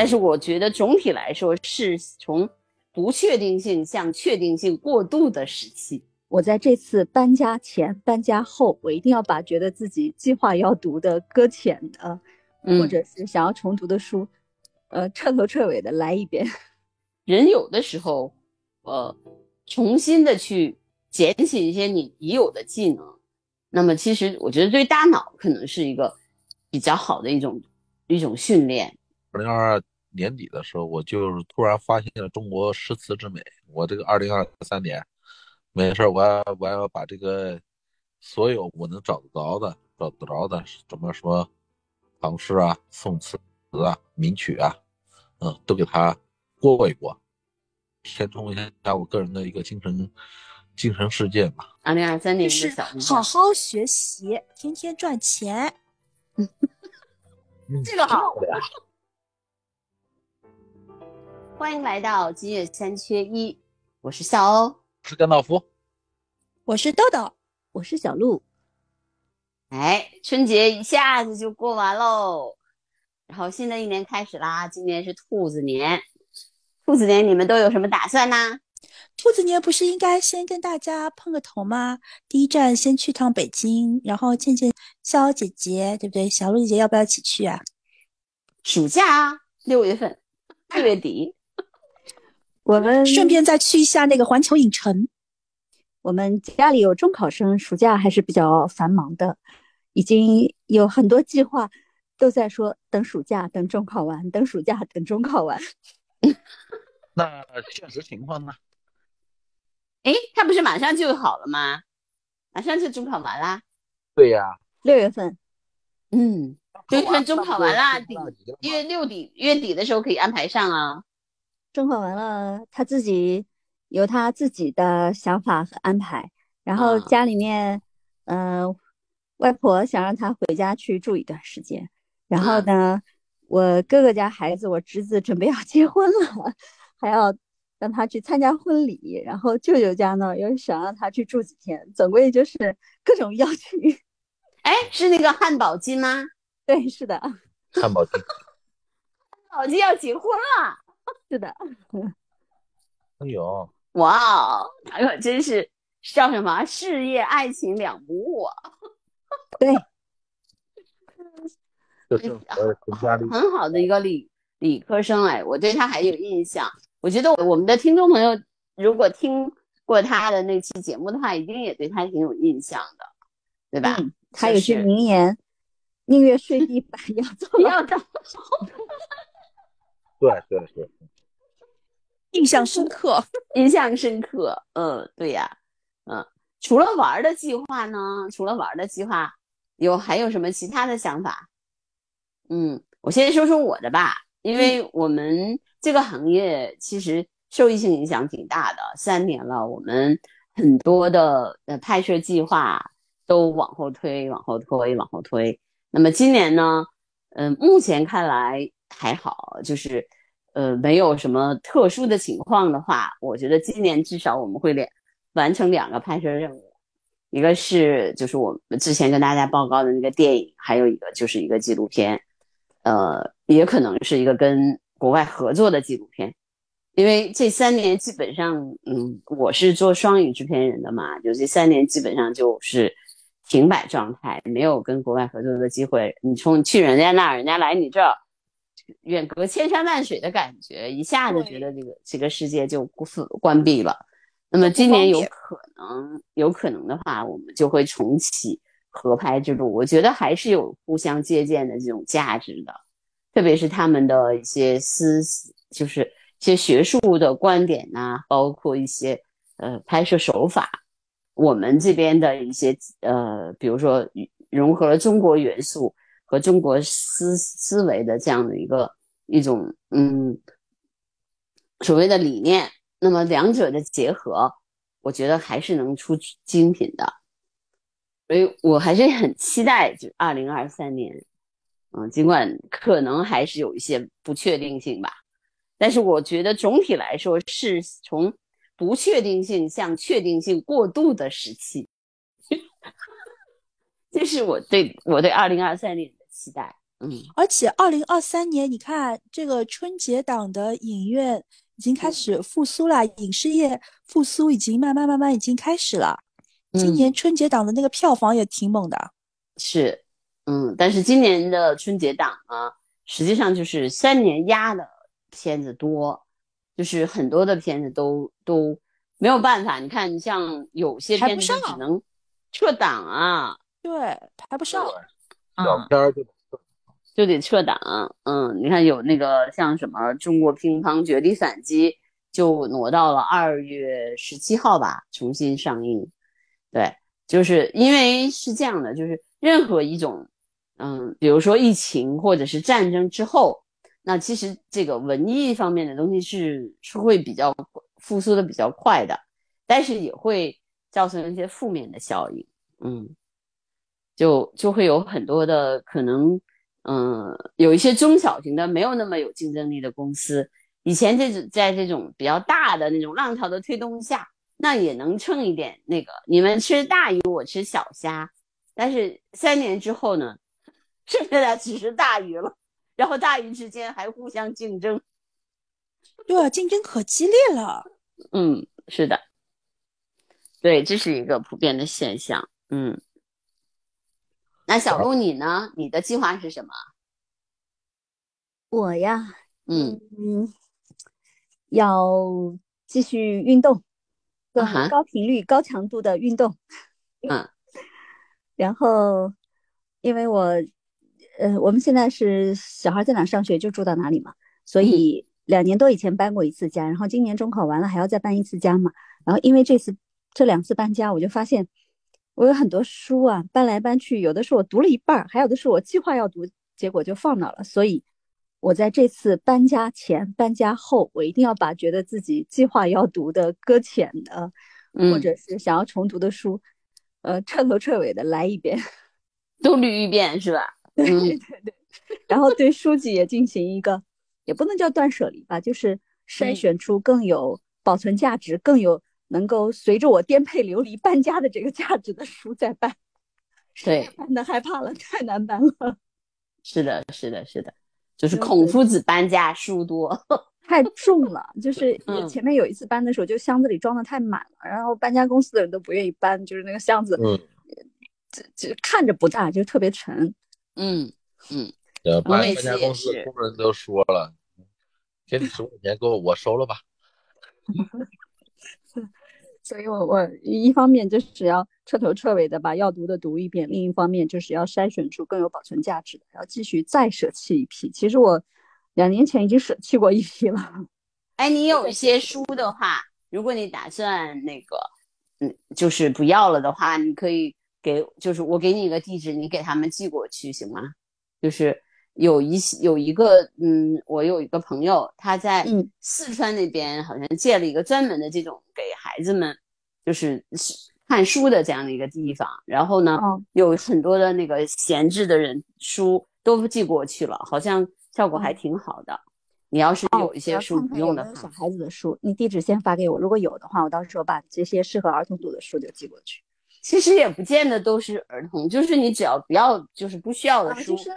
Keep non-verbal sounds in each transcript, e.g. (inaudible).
但是我觉得总体来说是从不确定性向确定性过渡的时期。我在这次搬家前、搬家后，我一定要把觉得自己计划要读的搁浅的，或者是想要重读的书，呃，彻头彻尾的来一遍。(laughs) 人有的时候，呃，重新的去捡起一些你已有的技能，那么其实我觉得对大脑可能是一个比较好的一种一种训练。二零二二年底的时候，我就是突然发现了中国诗词之美。我这个二零二三年。没事，我要我要把这个所有我能找得着的、找得着的，什么什么唐诗啊、宋词啊、名曲啊，嗯，都给它过一过，填充一下我个人的一个精神精神世界嘛。二零二三年是好好学习，天天赚钱。(laughs) 这个好。欢迎来到今夜三缺一，我是笑欧。是甘道夫，我是豆豆，我是小鹿。哎，春节一下子就过完喽，然后新的一年开始啦。今年是兔子年，兔子年你们都有什么打算呢？兔子年不是应该先跟大家碰个头吗？第一站先去趟北京，然后见见肖姐姐，对不对？小鹿姐姐要不要一起去啊？暑假啊，六月份，六月底。我们顺便再去一下那个环球影城。我们家里有中考生，暑假还是比较繁忙的，已经有很多计划都在说等暑假，等中考完，等暑假，等中考完。(laughs) 那现实情况呢？哎，他不是马上就好了吗？马上就中考完啦。对呀，六月份。嗯，六月份中考完啦，底月六底月底的时候可以安排上啊。中考完了，他自己有他自己的想法和安排。然后家里面，嗯，外婆想让他回家去住一段时间。然后呢，我哥哥家孩子，我侄子准备要结婚了，还要让他去参加婚礼。然后舅舅家呢，又想让他去住几天。总归就是各种要去。(laughs) 哎，是那个汉堡金吗？对，是的。汉堡金。汉堡金要结婚了。是的，(laughs) 哎呦，哇哦，他可真是叫什么事业爱情两不误啊！(laughs) 对，很好的一个理理科生哎，我对他还有印象。我觉得我们的听众朋友如果听过他的那期节目的话，一定也对他挺有印象的，对吧？他有句名言：“宁愿睡地板，要做 (laughs) 要当。”对对对，印象深刻，(laughs) 印象深刻。嗯，对呀，嗯，除了玩的计划呢？除了玩的计划，有还有什么其他的想法？嗯，我先说说我的吧，因为我们这个行业其实受疫情影响挺大的，三年了，我们很多的呃拍摄计划都往后推，往后推，往后推。那么今年呢？嗯，目前看来。还好，就是，呃，没有什么特殊的情况的话，我觉得今年至少我们会两完成两个拍摄任务，一个是就是我们之前跟大家报告的那个电影，还有一个就是一个纪录片，呃，也可能是一个跟国外合作的纪录片，因为这三年基本上，嗯，我是做双语制片人的嘛，就这三年基本上就是停摆状态，没有跟国外合作的机会。你从去人家那儿，人家来你这儿。远隔千山万水的感觉，一下子觉得这个这个世界就关闭了。那么今年有可能，有可能的话，我们就会重启合拍之路。我觉得还是有互相借鉴的这种价值的，特别是他们的一些思，就是一些学术的观点呐，包括一些呃拍摄手法，我们这边的一些呃，比如说融合了中国元素。和中国思思维的这样的一个一种嗯所谓的理念，那么两者的结合，我觉得还是能出精品的，所以我还是很期待就二零二三年，嗯，尽管可能还是有一些不确定性吧，但是我觉得总体来说是从不确定性向确定性过渡的时期，(laughs) 这是我对我对二零二三年。期待，嗯而且二零二三年，你看这个春节档的影院已经开始复苏了，影视业复苏已经慢慢慢慢已经开始了。今嗯年春节档的那个票房也挺猛的。是，嗯，但是今年的春节档啊，实际上就是三年压的片子多，就是很多的片子都都没有办法。你看，你像有些片子只能撤档啊，对，排不上。小嗯，片就得撤档。嗯，你看有那个像什么《中国乒乓绝地反击》，就挪到了二月十七号吧，重新上映。对，就是因为是这样的，就是任何一种，嗯，比如说疫情或者是战争之后，那其实这个文艺方面的东西是是会比较复苏的比较快的，但是也会造成一些负面的效应。嗯，就就会有很多的可能，嗯，有一些中小型的没有那么有竞争力的公司，以前这种在这种比较大的那种浪潮的推动下，那也能蹭一点那个，你们吃大鱼，我吃小虾，但是三年之后呢，剩下的只是大鱼了，然后大鱼之间还互相竞争。对啊，竞争可激烈了。嗯，是的，对，这是一个普遍的现象。嗯，那小鹿你呢？你的计划是什么？我呀，嗯嗯，要继续运动，更啊哈高频率、高强度的运动。嗯然后，因为我，呃，我们现在是小孩在哪上学就住到哪里嘛，所以两年多以前搬过一次家，然后今年中考完了还要再搬一次家嘛。然后因为这次这两次搬家，我就发现我有很多书啊，搬来搬去，有的是我读了一半儿，还有的是我计划要读，结果就放那了。所以我在这次搬家前、搬家后，我一定要把觉得自己计划要读的搁浅的，嗯，或者是想要重读的书，呃，彻头彻尾的来一遍。(laughs) 都捋一遍是吧？对嗯对对，然后对书籍也进行一个，也不能叫断舍离吧，就是筛嗯选出更有保存价值、更有能够随着我颠沛流离搬家的这个价值的书在搬。对，搬的害怕了，太难搬了，是的，是的，是的，就是孔夫子搬家书多。(laughs) 太重了。就是嗯前面有一次搬的时候，就箱子里装的太满了，然后搬家公司的人都不愿意搬，就是那个箱子嗯，就就看着不大，就特别沉。嗯，呃，我搬搬家公司工人都说了，给你十五年，给我我收了吧。(laughs) 所以我我一方面就是要彻头彻尾的把要读的读一遍，另一方面就是要筛选出更有保存价值的，然后继续再舍弃一批。其实我两年前已经舍弃过一批了。(laughs) 哎，你有一些书的话，如果你打算那个，嗯，就是不要了的话，你可以给，就是我给你一个地址，你给他们寄过去，行吗？就是有一些有一个，嗯，我有一个朋友，他在嗯四川那边好像建了一个专门的这种给孩子们就是看书的这样的一个地方，然后呢，哦有很多的那个闲置的人书都寄过去了，好像效果还哦挺好的。你要是有一些书不用的看有有小，孩子的书，你地址先发给我，如果有的话，我到时候把这些适合儿童读的书就寄过去。其实也不见得都是儿童，就是你只要不要就是不需要的书，啊就是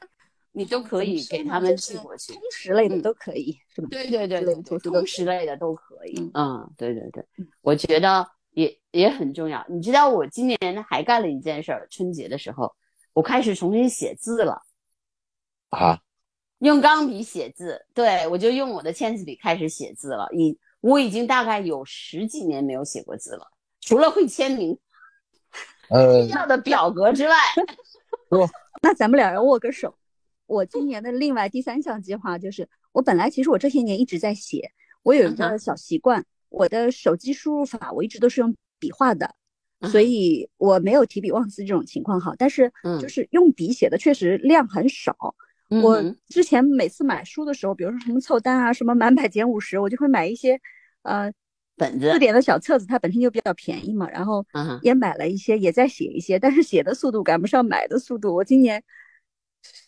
你都可以给他们寄过去通。识类的嗯都可以，是吧？对对对通识类的都可以。嗯嗯，对对对嗯，我觉得也也很重要。你知道我今年还干了一件事儿，春节的时候，我开始重新写字了，啊，用钢笔写字。对我就用我的签字笔开始写字了。已我已经大概有十几年没有写过字了，除了会签名呃，(laughs) 要的表格之外。(laughs) 那咱们俩要握个手。我今年的另外第三项计划就是，我本来其实我这些年一直在写，我有一个小习惯，我的手机输入法我一直都是用笔画的，嗯所以我没有提笔忘字这种情况哈，但是嗯就是用笔写的确实量很少。我之前每次买书的时候，比如说什么凑单啊，什么满百减五十，我就会买一些呃本子字，典的小册子，它本身就比较便宜嘛，然后也买了一些，也在写一些，但是写的速度赶不上买的速度。我今年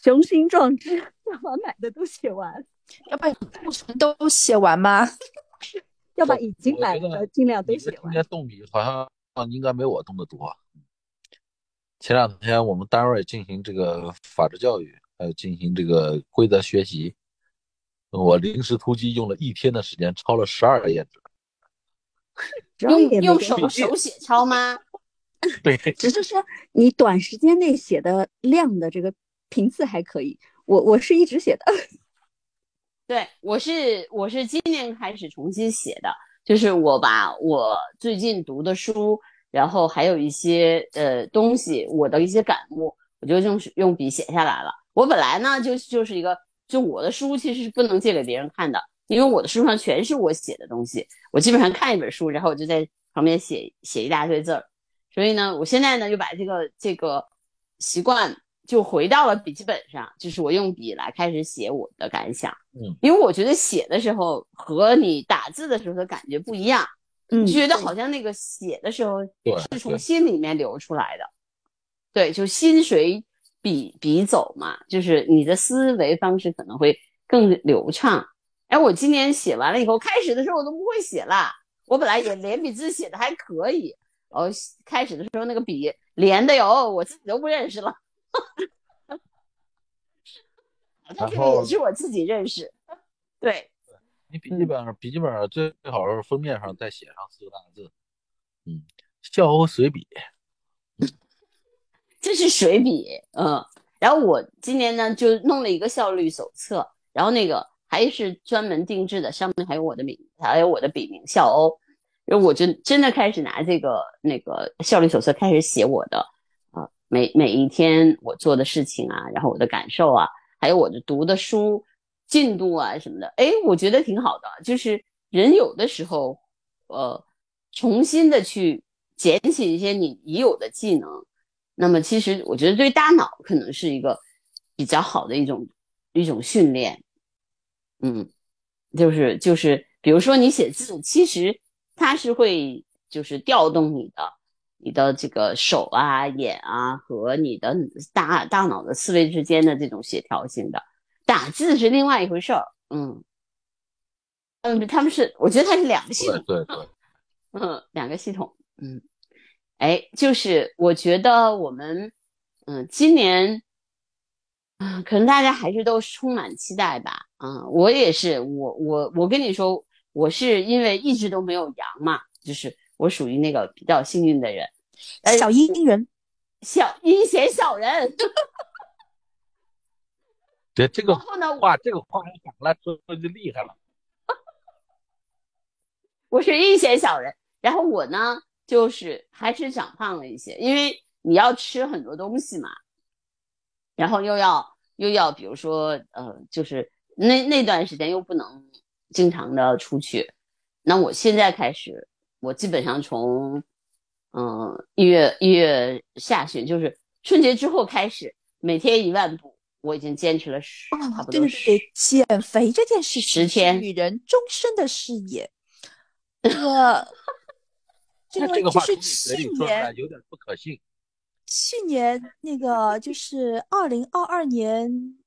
雄心壮志 (laughs) 要把买的都写完，要把库存都写完吗？(laughs) 要把已经买的尽量都写完。今天动笔好像应该没我动的多。前两天我们单位进行这个法制教育，还有进行这个规则学习。我临时突击用了一天的时间，抄了十二页纸。用用手手写抄吗？对，只是说你短时间内写的量的这个频次还可以。我我是一直写的。(laughs) 对，我是我是今年开始重新写的，就是我把我最近读的书，然后还有一些呃东西，我的一些感悟，我就用用笔写下来了。我本来呢就就是一个，就我的书其实是不能借给别人看的，因为我的书上全是我写的东西，我基本上看一本书，然后我就在旁边写写一大堆字儿。所以呢，我现在呢就把这个这个习惯。就回到了笔记本上，就是我用笔来开始写我的感想。嗯，因为我觉得写的时候和你打字的时候的感觉不一样。嗯，觉得好像那个写的时候是从心里面流出来的。对，就心随笔笔走嘛，就是你的思维方式可能会更流畅。哎，我今年写完了以后，开始的时候我都不会写了。我本来也 (laughs) 连笔字写的还可以，然后，开始的时候那个笔连的哟，我自己都不认识了。(laughs) 然后也是我自己认识，对。你笔记本笔记本最最好是封面上再写上四个大字，嗯，笑欧随笔，(laughs) 这是水笔，嗯。然后我今年呢就弄了一个效率手册，然后那个还是专门定制的，上面还有我的名，还有我的笔名笑欧。然后我就真的开始拿这个那个效率手册开始写我的。每每一天我做的事情啊，然后我的感受啊，还有我的读的书进度啊什么的，哎，我觉得挺好的。就是人有的时候，呃，重新的去捡起一些你已有的技能，那么其实我觉得对大脑可能是一个比较好的一种一种训练。嗯，就是就是，比如说你写字，其实它是会就是调动你的。你的这个手啊、眼啊和你的大大脑的思维之间的这种协调性的，打字是另外一回事儿。嗯，嗯，他们是，我觉得它是两个系统。对对对。(laughs) 嗯，两个系统。嗯，哎，就是我觉得我们，嗯，今年，嗯，可能大家还是都充满期待吧。嗯，我也是，我我我跟你说，我是因为一直都没有阳嘛，就是我属于那个比较幸运的人。小阴人，小阴险小人。对这个话，这个话讲了说就厉害了。(laughs) 我是阴险小人，然后我呢，就是还是长胖了一些，因为你要吃很多东西嘛，然后又要又要，比如说呃，就是那那段时间又不能经常的出去，那我现在开始，我基本上从。嗯，一月一月下旬就是春节之后开始，每天一万步，我已经坚持了十，差不多对对对，减肥这件事情是女人终身的事业。(laughs) (laughs) 这个这个就是去年有点不可信。去年那个就是二零二二年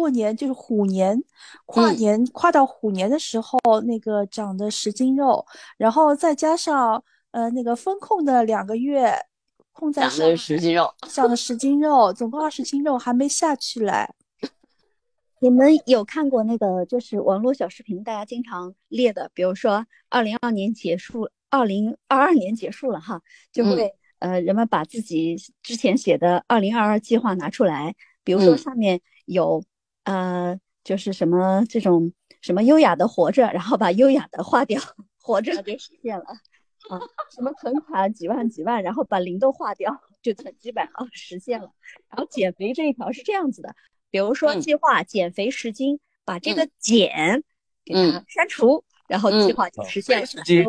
过年，就是虎年跨年跨到虎年的时候，那个长的十斤肉，然后再加上。呃，那个风控的两个月，控在长了十斤肉，长了十斤肉，总共二十斤肉还没下去嘞。你们有看过那个就是网络小视频，大家经常列的，比如说二零二年结束，二零二二年结束了哈，就会呃人们把自己之前写的二零二二计划拿出来，比如说上面有呃就是什么这种什么优雅的活着，然后把优雅的划掉，活着就实现了。啊，什么存款几万几万，然后把零都划掉，就存几百啊，实现了。然后减肥这一条是这样子的，比如说计划减肥十斤，把这个减给它删除，然后计划就实现了。十斤，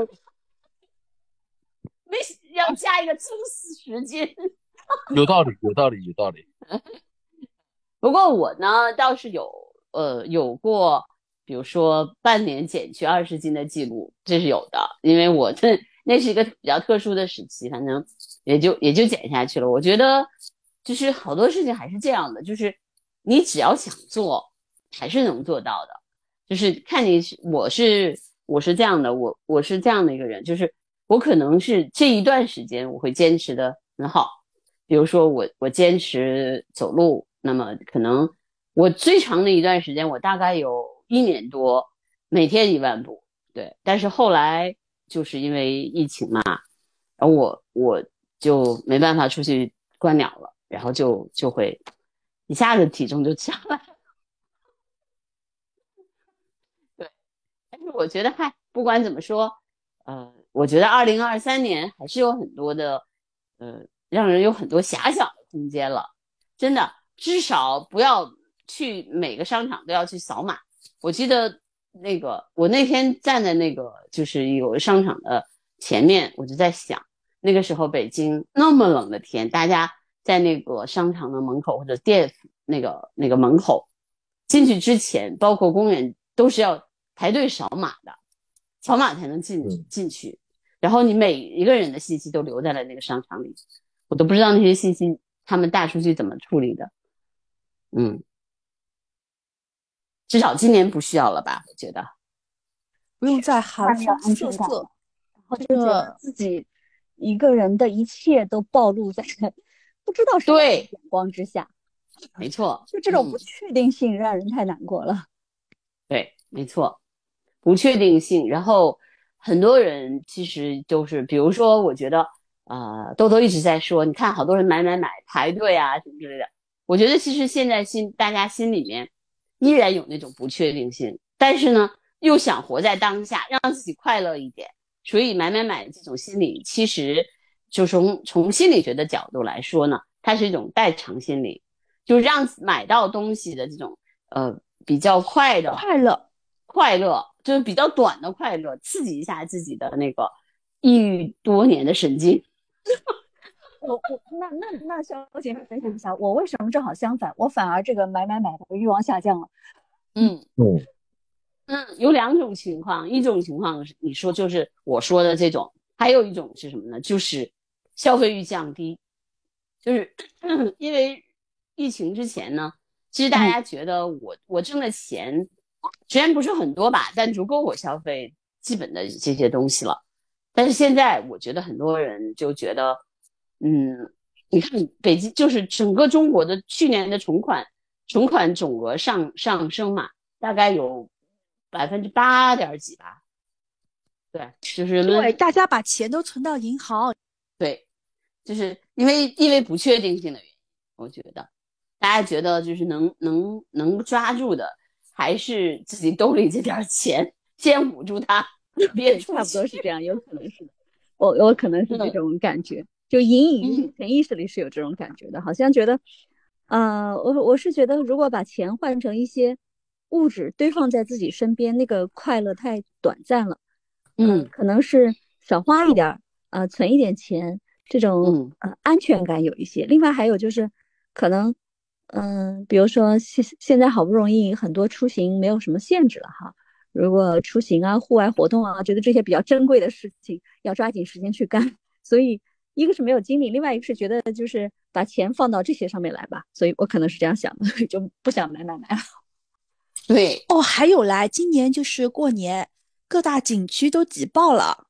没要加一个增十斤，(laughs) 有道理，有道理，有道理。不过我呢倒是有呃有过，比如说半年减去二十斤的记录，这是有的，因为我这。那是一个比较特殊的时期，反正也就也就减下去了。我觉得，就是好多事情还是这样的，就是你只要想做，还是能做到的。就是看你，我是我是这样的，我我是这样的一个人，就是我可能是这一段时间我会坚持的很好。比如说我我坚持走路，那么可能我最长的一段时间，我大概有一年多，每天一万步。对，但是后来就是因为疫情嘛，然后我我就没办法出去观鸟了，然后就就会一下子体重就下来。对，但是我觉得，嗨，不管怎么说，呃，我觉得二零二三年还是有很多的，呃，让人有很多遐想的空间了。真的，至少不要去每个商场都要去扫码。我记得。那个，我那天站在那个就是有商场的前面，我就在想，那个时候北京那么冷的天，大家在那个商场的门口或者店那个那个门口进去之前，包括公园都是要排队扫码的，扫码才能进进去。然后你每一个人的信息都留在了那个商场里，我都不知道那些信息他们大数据怎么处理的，嗯。至少今年不需要了吧？我觉得不用再寒风瑟瑟，然后就觉得自己一个人的一切都暴露在不知道什么眼光之下。没错，就这种不确定性让人太难过了。(laughs) 对，没错，不确定性。然后很多人其实就是，比如说，我觉得啊，豆豆一直在说，你看好多人买买买排队啊什么之类的。我觉得其实现在心大家心里面。依然有那种不确定性，但是呢，又想活在当下，让自己快乐一点，所以买买买这种心理，其实就从从心理学的角度来说呢，它是一种代偿心理，就让买到东西的这种呃比较快的快乐，快乐就是比较短的快乐，刺激一下自己的那个抑郁多年的神经。(laughs) 我我那那那肖姐分享一下，我为什么正好相反？我反而这个买买买的欲望下降了。嗯嗯嗯，有两种情况，一种情况是你说就是我说的这种，还有一种是什么呢？就是消费欲降低，就是 (clears throat) 因为疫情之前呢，其实大家觉得我我挣的钱虽然不是很多吧，但足够我消费基本的这些东西了。但是现在我觉得很多人就觉得。嗯，你看北京就是整个中国的去年的存款存款总额上上升嘛，大概有百分之八点几吧。对，就是对大家把钱都存到银行。对，就是因为因为不确定性的原因，我觉得大家觉得就是能能能抓住的，还是自己兜里这点钱，先捂住它，别差不多是这样，有可能是，我我可能是这种感觉。就隐隐潜意识里是有这种感觉的，好像觉得，呃，我我是觉得，如果把钱换成一些物质堆放在自己身边，那个快乐太短暂了。嗯，可能是少花一点儿，呃，存一点钱，这种呃安全感有一些。另外还有就是，可能，嗯，比如说现现在好不容易很多出行没有什么限制了哈，如果出行啊、户外活动啊，觉得这些比较珍贵的事情要抓紧时间去干，(laughs) 所以。一个是没有精力，另外一个是觉得就是把钱放到这些上面来吧，所以我可能是这样想的，(laughs) 就不想买买买了。对哦，还有来，今年就是过年，各大景区都挤爆了。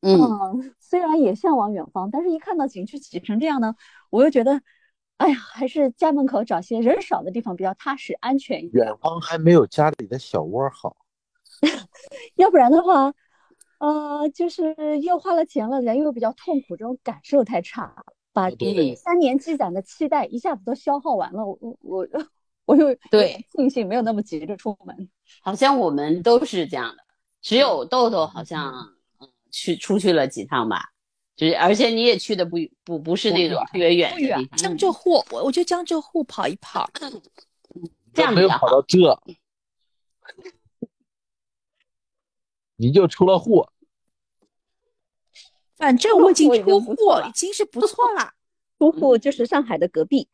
嗯，虽然也向往远方，但是一看到景区挤成这样呢，我又觉得，哎呀，还是家门口找些人少的地方比较踏实、安全一点。远方还没有家里的小窝好，(laughs) 要不然的话。呃，就是又花了钱了，人又比较痛苦，这种感受太差，把三年积攒的期待一下子都消耗完了。我我 (laughs) 我又对庆幸没有那么急着出门。好像我们都是这样的，只有豆豆好像嗯去出去了几趟吧，就是而且你也去的不不不是那种特别远的地方，江浙沪，我我就江浙沪跑一跑，(clears throat) 这样没有跑到这，(laughs) 你就出了户。反正我已经出户，已经是不错了。(laughs) 出户就是上海的隔壁，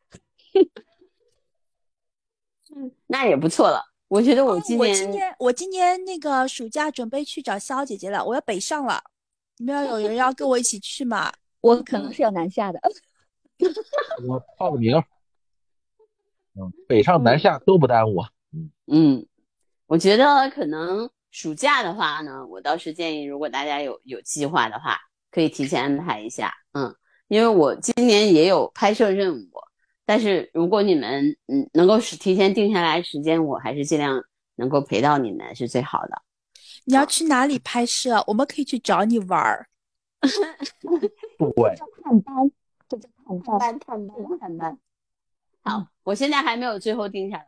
(laughs) 嗯，那也不错了。我觉得我今年，我今年，我今年那个暑假准备去找肖姐姐了，我要北上了。你们要有人要跟我一起去吗？(laughs) 我可能是要南下的。我报个名。嗯，北上南下都不耽误。嗯嗯，我觉得可能暑假的话呢，我倒是建议，如果大家有有计划的话。可以提前安排一下，嗯，因为我今年也有拍摄任务，但是如果你们嗯能够是提前定下来时间，我还是尽量能够陪到你们是最好的。你要去哪里拍摄？我们可以去找你玩儿。对，探班，这叫探班。探班探班探班。好，我现在还没有最后定下来，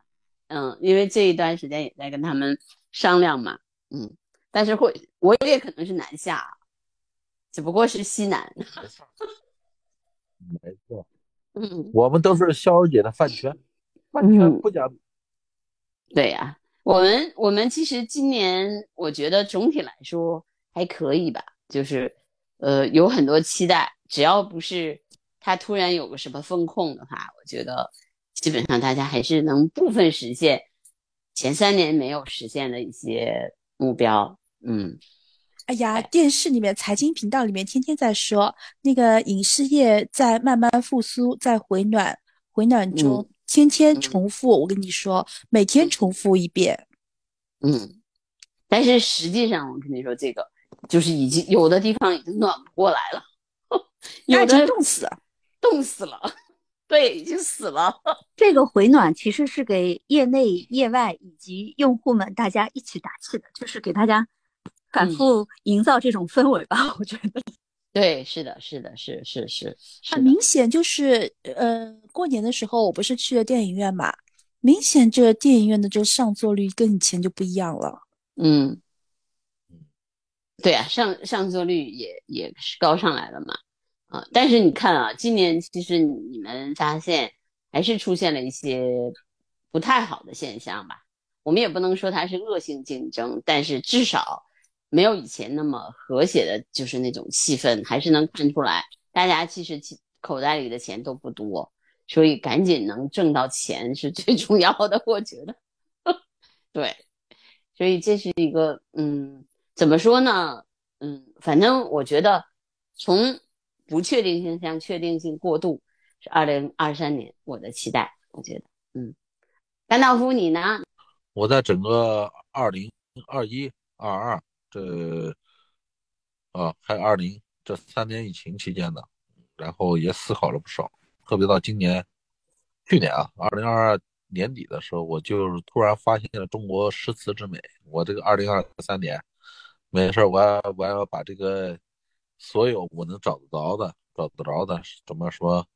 嗯，因为这一段时间也在跟他们商量嘛，嗯，但是会我也可能是南下，只不过是西南。没错，嗯，我们都是肖儿姐的饭圈，饭圈不讲理。对呀、我们我们其实今年我觉得总体来说还可以吧，就是呃有很多期待，只要不是他突然有个什么风控的话，我觉得基本上大家还是能部分实现前三年没有实现的一些目标。嗯，哎呀，电视里面财经频道里面天天在说，那个影视业在慢慢复苏，在回暖，回暖中，天天重复。我跟你说，每天重复一遍。嗯，但是实际上我跟你说，这个就是已经有的地方已经暖不过来了，(laughs) 有那已经的冻死了。冻死了，对，已经死了。(laughs) 这个回暖其实是给业内、业外以及用户们大家一起打气的，就是给大家反嗯复营造这种氛围吧。(laughs) 我觉得，对，是的，是的，是是是是很的，明显就是，呃，过年的时候我不是去了电影院嘛，明显这个电影院的这个上座率跟以前就不一样了。嗯，对啊，上上座率也也是高上来了嘛，啊，但是你看啊，今年其实你们发现还是出现了一些不太好的现象吧。我们也不能说它是恶性竞争，但是至少没有以前那么和谐的，就是那种气氛，还是能看出来，大家其实口袋里的钱都不多，所以赶紧能挣到钱是最 (laughs) 重要的，我觉得。(laughs) 对，所以这是一个，嗯，怎么说呢？嗯，反正我觉得从不确定性向确定性过渡是二零二三年我的期待，我觉得，嗯，甘道夫你呢？我在整个二零二一、二二这啊，还有二零这三年疫情期间呢，然后也思考了不少，特别到今年、去年啊，二零二二年底的时候，我就是突然发现了中国诗词之美。我这个二零二三年没事，我要我要把这个所有我能找得着的、找得着的，怎么说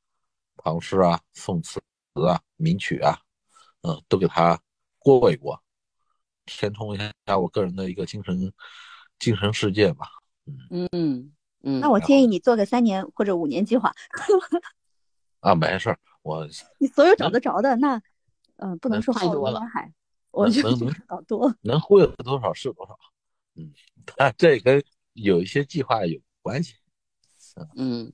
唐诗啊、宋词啊、名曲啊，嗯，都给它过一过，填充一下我个人的一个精神精神世界吧。嗯嗯，那我建议你做个三年或者五年计划，(laughs) 啊，没事儿，我你所有找得着的那，嗯、不能能说好太多了人海，我觉得能能就是搞多。能忽悠多少是多少。嗯，但这跟有一些计划有关系，嗯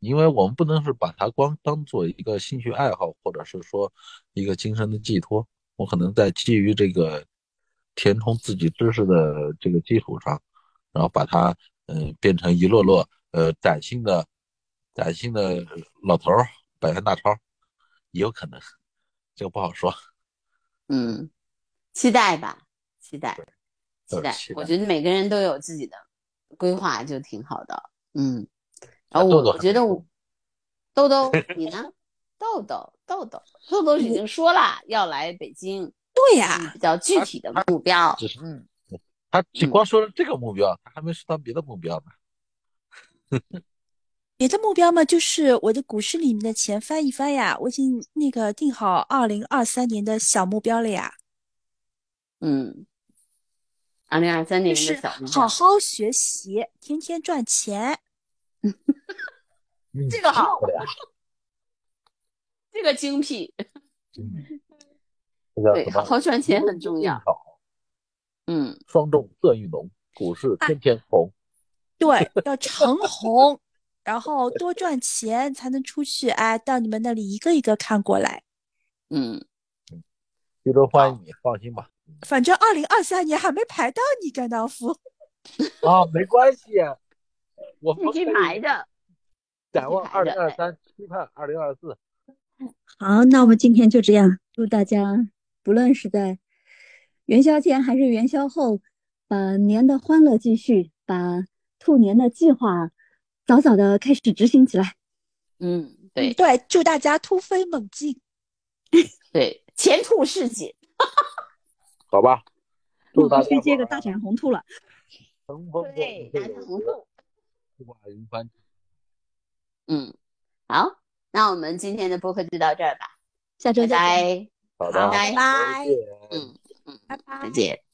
因为我们不能是把它光当做一个兴趣爱好，或者是说一个精神的寄托。我可能在基于这个填充自己知识的这个基础上，然后把它嗯、呃变成一摞摞呃崭新的崭新的老头儿百元大钞，也有可能，这个不好说。嗯，期待吧，期待，期待我觉得每个人都有自己的规划，就挺好的。嗯，然后我觉得我 (laughs) 豆豆你呢？豆豆豆豆豆豆已经说了要来北京，对呀、嗯比较具体的目标。只是嗯。他只光说了这个目标，他还没说到别的目标呢。(laughs) 别的目标嘛，就是我的股市里面的钱翻一翻呀。我已经那个定好二零二三年的小目标了呀，嗯，二零二三年就是的小目标。好好学习，天天赚钱。(laughs) 这个好呀。(laughs) 这个精辟，对，这叫什么好好赚钱很重要。嗯双重色欲浓，股市天天红。对，要长红，然后多赚钱才能出去，哎，到你们那里一个一个看过来。嗯，徐州欢迎你，放心吧。反正二零二三年还没排到你，甘道夫。(laughs) 啊，没关系，我们你可以排的。展望二零二三，期盼二零二四。好，那我们今天就这样，祝大家不论是在元宵前还是元宵后，把年的欢乐继续，把兔年的计划早早的开始执行起来。嗯，对对，祝大家突飞猛进。(laughs) 对，前途似锦。(laughs) 好吧，祝大家去接个大展宏图了。乘风破对，大浪展宏图。不挂云帆。嗯，好，那我们今天的播客就到这儿吧，下周拜再见。拜。好的，拜拜嗯嗯，拜拜再。见。